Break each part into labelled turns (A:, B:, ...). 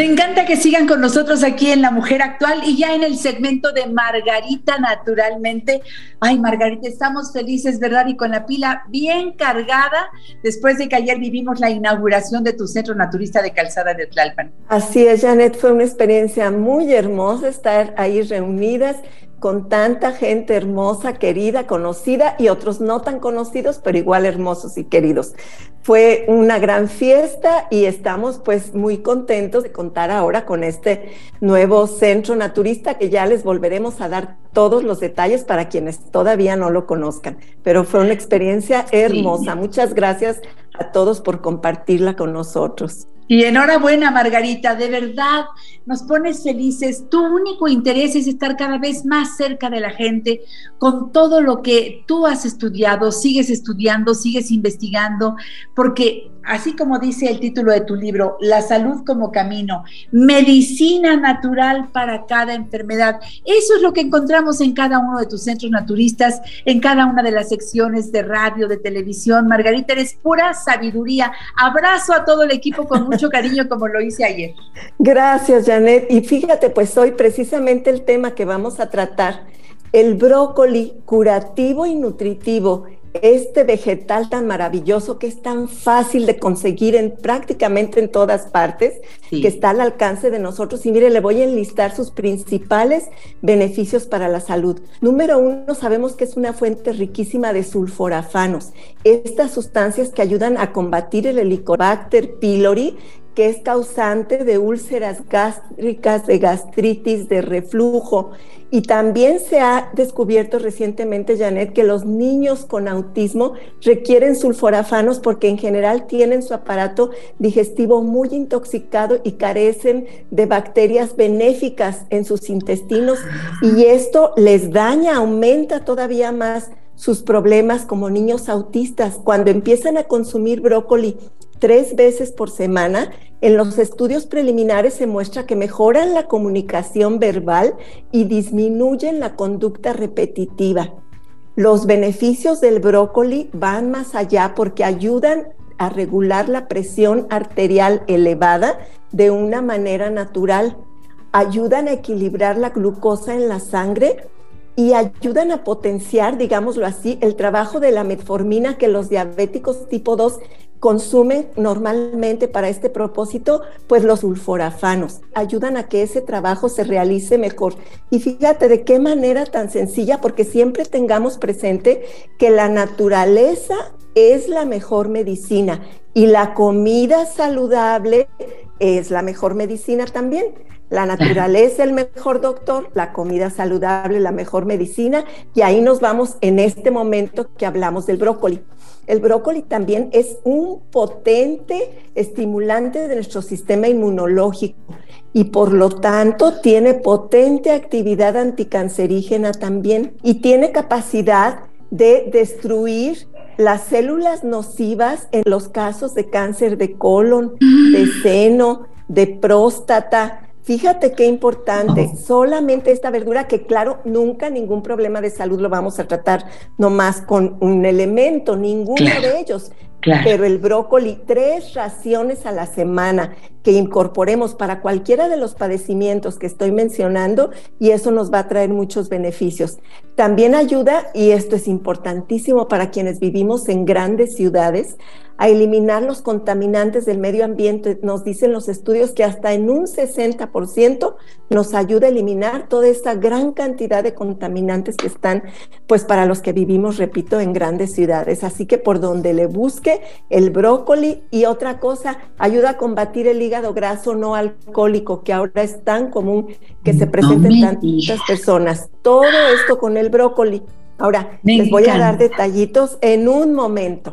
A: Me encanta que sigan con nosotros aquí en La Mujer Actual y ya en el segmento de Margarita naturalmente. Ay, Margarita, estamos felices, ¿verdad? Y con la pila bien cargada después de que ayer vivimos la inauguración de tu centro naturista de calzada de Tlalpan.
B: Así es, Janet, fue una experiencia muy hermosa estar ahí reunidas con tanta gente hermosa, querida, conocida y otros no tan conocidos, pero igual hermosos y queridos. Fue una gran fiesta y estamos pues muy contentos de contar ahora con este nuevo centro naturista que ya les volveremos a dar todos los detalles para quienes todavía no lo conozcan. Pero fue una experiencia hermosa. Muchas gracias a todos por compartirla con nosotros.
A: Y enhorabuena, Margarita, de verdad nos pones felices. Tu único interés es estar cada vez más cerca de la gente con todo lo que tú has estudiado, sigues estudiando, sigues investigando, porque así como dice el título de tu libro, La salud como camino, medicina natural para cada enfermedad. Eso es lo que encontramos en cada uno de tus centros naturistas, en cada una de las secciones de radio, de televisión. Margarita, eres pura sabiduría. Abrazo a todo el equipo con mucho cariño como lo hice ayer.
B: Gracias, Janet. Y fíjate, pues hoy precisamente el tema que vamos a tratar, el brócoli curativo y nutritivo este vegetal tan maravilloso que es tan fácil de conseguir en prácticamente en todas partes, que está al alcance de nosotros. Y mire, le voy a enlistar sus principales beneficios para la salud. Número uno, sabemos que es una fuente riquísima de sulforafanos, estas sustancias que ayudan a combatir el Helicobacter pylori, que es causante de úlceras gástricas, de gastritis, de reflujo. Y también se ha descubierto recientemente, Janet, que los niños con autismo requieren sulforafanos porque en general tienen su aparato digestivo muy intoxicado y carecen de bacterias benéficas en sus intestinos y esto les daña, aumenta todavía más sus problemas como niños autistas. Cuando empiezan a consumir brócoli tres veces por semana, en los estudios preliminares se muestra que mejoran la comunicación verbal y disminuyen la conducta repetitiva. Los beneficios del brócoli van más allá porque ayudan a regular la presión arterial elevada de una manera natural, ayudan a equilibrar la glucosa en la sangre y ayudan a potenciar, digámoslo así, el trabajo de la metformina que los diabéticos tipo 2 consumen normalmente para este propósito, pues los sulforafanos ayudan a que ese trabajo se realice mejor. Y fíjate de qué manera tan sencilla, porque siempre tengamos presente que la naturaleza es la mejor medicina y la comida saludable es la mejor medicina también. La naturaleza, el mejor doctor, la comida saludable, la mejor medicina, y ahí nos vamos en este momento que hablamos del brócoli. El brócoli también es un potente estimulante de nuestro sistema inmunológico y por lo tanto tiene potente actividad anticancerígena también y tiene capacidad de destruir las células nocivas en los casos de cáncer de colon, de seno, de próstata, Fíjate qué importante, solamente esta verdura que claro, nunca ningún problema de salud lo vamos a tratar nomás con un elemento, ninguno de ellos. Pero el brócoli, tres raciones a la semana que incorporemos para cualquiera de los padecimientos que estoy mencionando y eso nos va a traer muchos beneficios. También ayuda, y esto es importantísimo para quienes vivimos en grandes ciudades, a eliminar los contaminantes del medio ambiente. Nos dicen los estudios que hasta en un 60% nos ayuda a eliminar toda esta gran cantidad de contaminantes que están, pues para los que vivimos, repito, en grandes ciudades. Así que por donde le busque el brócoli y otra cosa, ayuda a combatir el hígado graso no alcohólico, que ahora es tan común que se presente en tantas personas. Todo esto con el brócoli. Ahora, les voy a dar detallitos en un momento.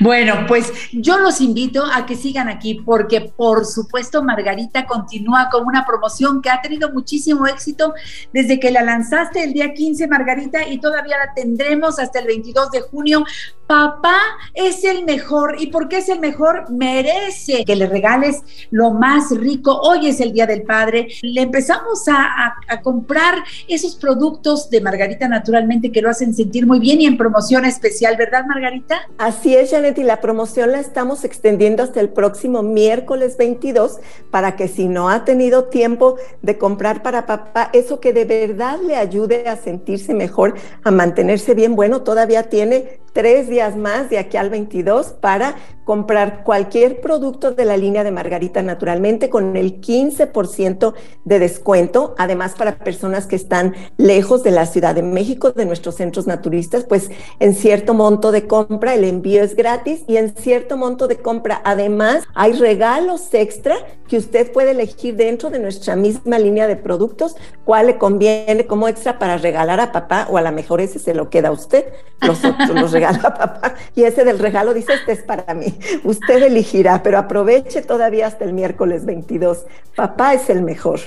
A: Bueno, pues yo los invito a que sigan aquí porque por supuesto Margarita continúa con una promoción que ha tenido muchísimo éxito desde que la lanzaste el día 15, Margarita, y todavía la tendremos hasta el 22 de junio papá es el mejor. ¿Y por qué es el mejor? Merece que le regales lo más rico. Hoy es el Día del Padre. Le empezamos a, a comprar esos productos de Margarita naturalmente que lo hacen sentir muy bien y en promoción especial, ¿verdad, Margarita?
B: Así es, Janet, y la promoción la estamos extendiendo hasta el próximo miércoles 22 para que si no ha tenido tiempo de comprar para papá, eso que de verdad le ayude a sentirse mejor, a mantenerse bien, bueno, todavía tiene tres días más de aquí al 22 para comprar cualquier producto de la línea de Margarita naturalmente con el 15% de descuento. Además, para personas que están lejos de la Ciudad de México, de nuestros centros naturistas, pues en cierto monto de compra el envío es gratis y en cierto monto de compra además hay regalos extra que usted puede elegir dentro de nuestra misma línea de productos cuál le conviene como extra para regalar a papá o a lo mejor ese se lo queda a usted, los otros los regala a papá y ese del regalo dice este es para mí. Usted elegirá, pero aproveche todavía hasta el miércoles 22. Papá es el mejor.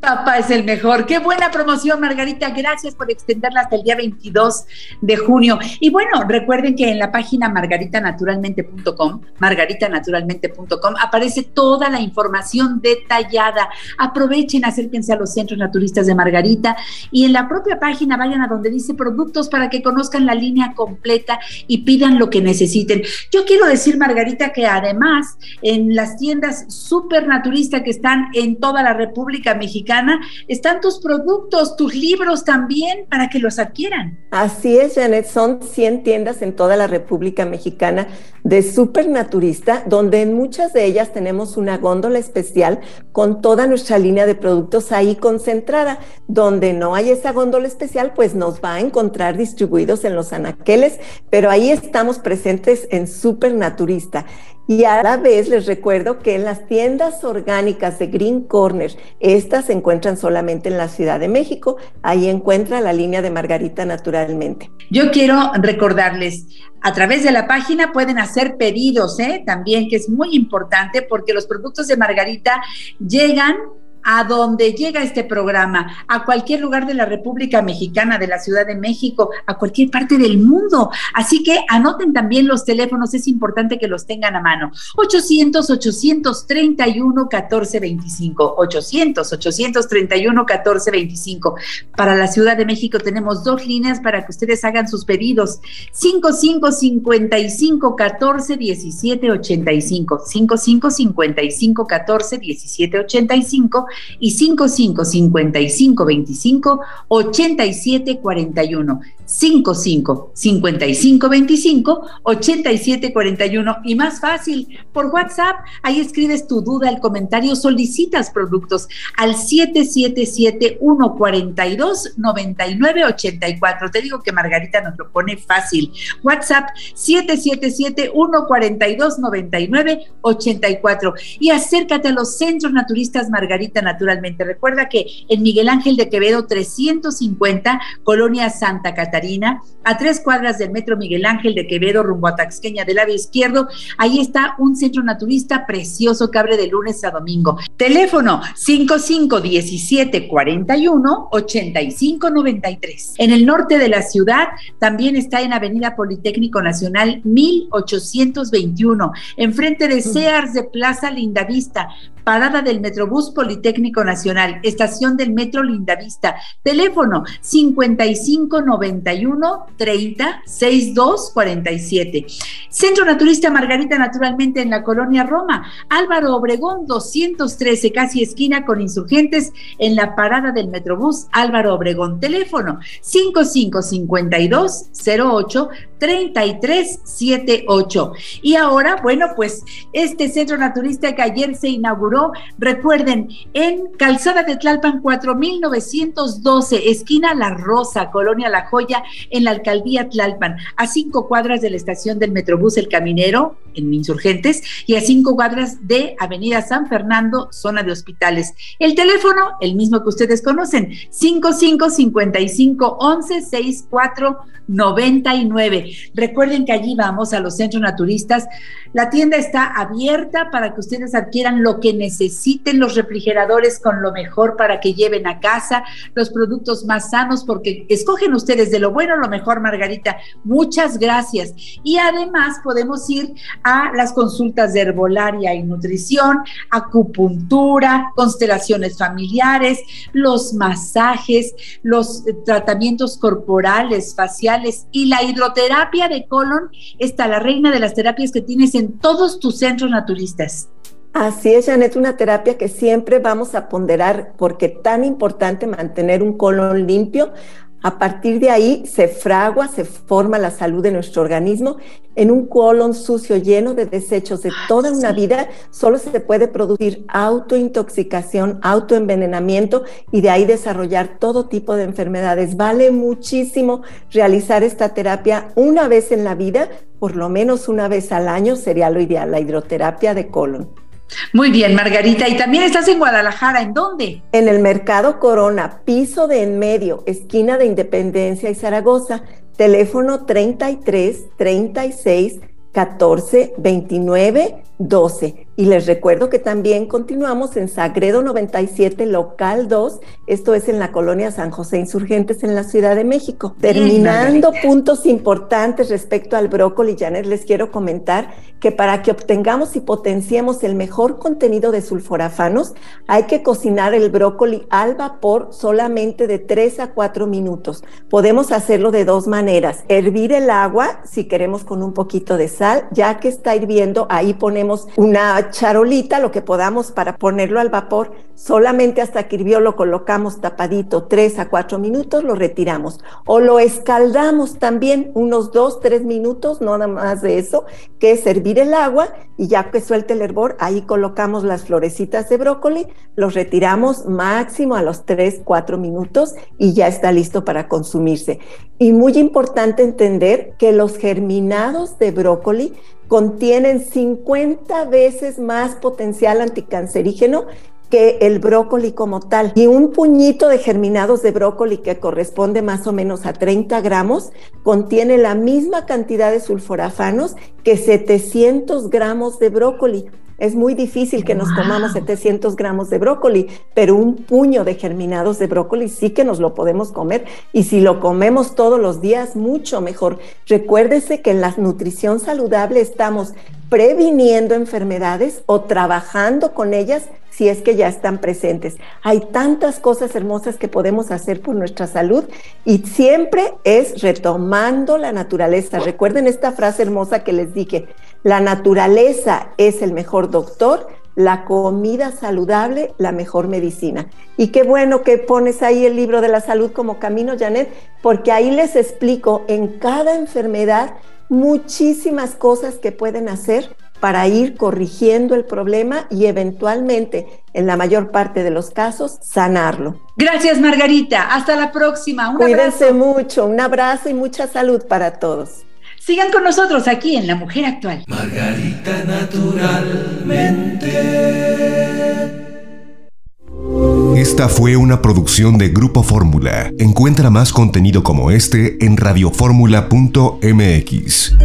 A: Papá es el mejor. Qué buena promoción, Margarita. Gracias por extenderla hasta el día 22 de junio. Y bueno, recuerden que en la página margaritanaturalmente.com, margaritanaturalmente.com, aparece toda la información detallada. Aprovechen, acérquense a los centros naturistas de Margarita y en la propia página vayan a donde dice productos para que conozcan la línea completa y pidan lo que necesiten. Yo quiero decir, Margarita, que además en las tiendas super naturistas que están en toda la República Mexicana, están tus productos, tus libros también para que los adquieran.
B: Así es, Janet, son 100 tiendas en toda la República Mexicana de Supernaturista, donde en muchas de ellas tenemos una góndola especial con toda nuestra línea de productos ahí concentrada. Donde no hay esa góndola especial, pues nos va a encontrar distribuidos en los anaqueles, pero ahí estamos presentes en Supernaturista. Y a la vez les recuerdo que en las tiendas orgánicas de Green Corner, estas se encuentran solamente en la Ciudad de México. Ahí encuentra la línea de Margarita naturalmente.
A: Yo quiero recordarles, a través de la página pueden hacer pedidos, ¿eh? también, que es muy importante porque los productos de Margarita llegan a donde llega este programa, a cualquier lugar de la República Mexicana, de la Ciudad de México, a cualquier parte del mundo. Así que anoten también los teléfonos, es importante que los tengan a mano. 800-831-1425. 800-831-1425. Para la Ciudad de México tenemos dos líneas para que ustedes hagan sus pedidos. 5555 14 17 85. 5555 14 17 85 y 55 55 25 87 41. 55 55 25 87 41 y más fácil por WhatsApp ahí escribes tu duda el comentario solicitas productos al 777 142 99 84 te digo que Margarita nos lo pone fácil WhatsApp 777 142 99 84 y acércate a los centros naturistas Margarita naturalmente recuerda que en Miguel Ángel de Quevedo 350 Colonia Santa Catarina a tres cuadras del Metro Miguel Ángel de Quevedo, rumbo a Taxqueña del lado izquierdo. Ahí está un centro naturista precioso que abre de lunes a domingo. Teléfono 5517 41 85 93. En el norte de la ciudad también está en Avenida Politécnico Nacional 1821, enfrente de Sears de Plaza Lindavista parada del Metrobús Politécnico Nacional, estación del Metro Lindavista, teléfono 5591 30 62 47. Centro Naturista Margarita, naturalmente en la colonia Roma, Álvaro Obregón 213, casi esquina con insurgentes en la parada del Metrobús Álvaro Obregón, teléfono 5552 08 3378. Y ahora, bueno, pues este centro naturista que ayer se inauguró, recuerden, en Calzada de Tlalpan 4912, esquina La Rosa, Colonia La Joya, en la alcaldía Tlalpan, a cinco cuadras de la estación del Metrobús El Caminero, en Insurgentes, y a cinco cuadras de Avenida San Fernando, zona de hospitales. El teléfono, el mismo que ustedes conocen, 5555 11 64 99. Recuerden que allí vamos a los centros naturistas. La tienda está abierta para que ustedes adquieran lo que necesiten, los refrigeradores con lo mejor para que lleven a casa, los productos más sanos, porque escogen ustedes de lo bueno lo mejor, Margarita. Muchas gracias. Y además podemos ir a las consultas de herbolaria y nutrición, acupuntura, constelaciones familiares, los masajes, los tratamientos corporales, faciales y la hidroterapia de colon está la reina de las terapias que tienes en todos tus centros naturistas.
B: Así es, Janet, una terapia que siempre vamos a ponderar porque tan importante mantener un colon limpio. A partir de ahí se fragua, se forma la salud de nuestro organismo. En un colon sucio lleno de desechos de toda una vida, solo se puede producir autointoxicación, autoenvenenamiento y de ahí desarrollar todo tipo de enfermedades. Vale muchísimo realizar esta terapia una vez en la vida, por lo menos una vez al año sería lo ideal, la hidroterapia de colon.
A: Muy bien, Margarita. Y también estás en Guadalajara. ¿En dónde?
B: En el Mercado Corona, piso de en medio, esquina de Independencia y Zaragoza. Teléfono 33 36 14 29 12. Y les recuerdo que también continuamos en Sagredo 97, local 2. Esto es en la colonia San José Insurgentes en la Ciudad de México. Terminando puntos importantes respecto al brócoli, Janet, les quiero comentar que para que obtengamos y potenciemos el mejor contenido de sulforafanos, hay que cocinar el brócoli al vapor solamente de 3 a 4 minutos. Podemos hacerlo de dos maneras. Hervir el agua, si queremos con un poquito de sal, ya que está hirviendo, ahí ponemos una charolita, lo que podamos para ponerlo al vapor, solamente hasta que hirvió lo colocamos tapadito tres a cuatro minutos, lo retiramos. O lo escaldamos también unos dos, tres minutos, no nada más de eso, que es servir el agua y ya que suelte el hervor, ahí colocamos las florecitas de brócoli, los retiramos máximo a los tres, cuatro minutos y ya está listo para consumirse. Y muy importante entender que los germinados de brócoli contienen 50 veces más potencial anticancerígeno que el brócoli como tal. Y un puñito de germinados de brócoli que corresponde más o menos a 30 gramos contiene la misma cantidad de sulforafanos que 700 gramos de brócoli. Es muy difícil que nos comamos 700 gramos de brócoli, pero un puño de germinados de brócoli sí que nos lo podemos comer y si lo comemos todos los días, mucho mejor. Recuérdese que en la nutrición saludable estamos previniendo enfermedades o trabajando con ellas si es que ya están presentes. Hay tantas cosas hermosas que podemos hacer por nuestra salud y siempre es retomando la naturaleza. Recuerden esta frase hermosa que les dije, la naturaleza es el mejor doctor, la comida saludable, la mejor medicina. Y qué bueno que pones ahí el libro de la salud como camino, Janet, porque ahí les explico en cada enfermedad muchísimas cosas que pueden hacer para ir corrigiendo el problema y eventualmente, en la mayor parte de los casos, sanarlo.
A: Gracias, Margarita. Hasta la próxima.
B: Un Cuídense mucho. Un abrazo y mucha salud para todos.
A: Sigan con nosotros aquí en La Mujer Actual.
C: Margarita naturalmente.
D: Esta fue una producción de Grupo Fórmula. Encuentra más contenido como este en radioformula.mx.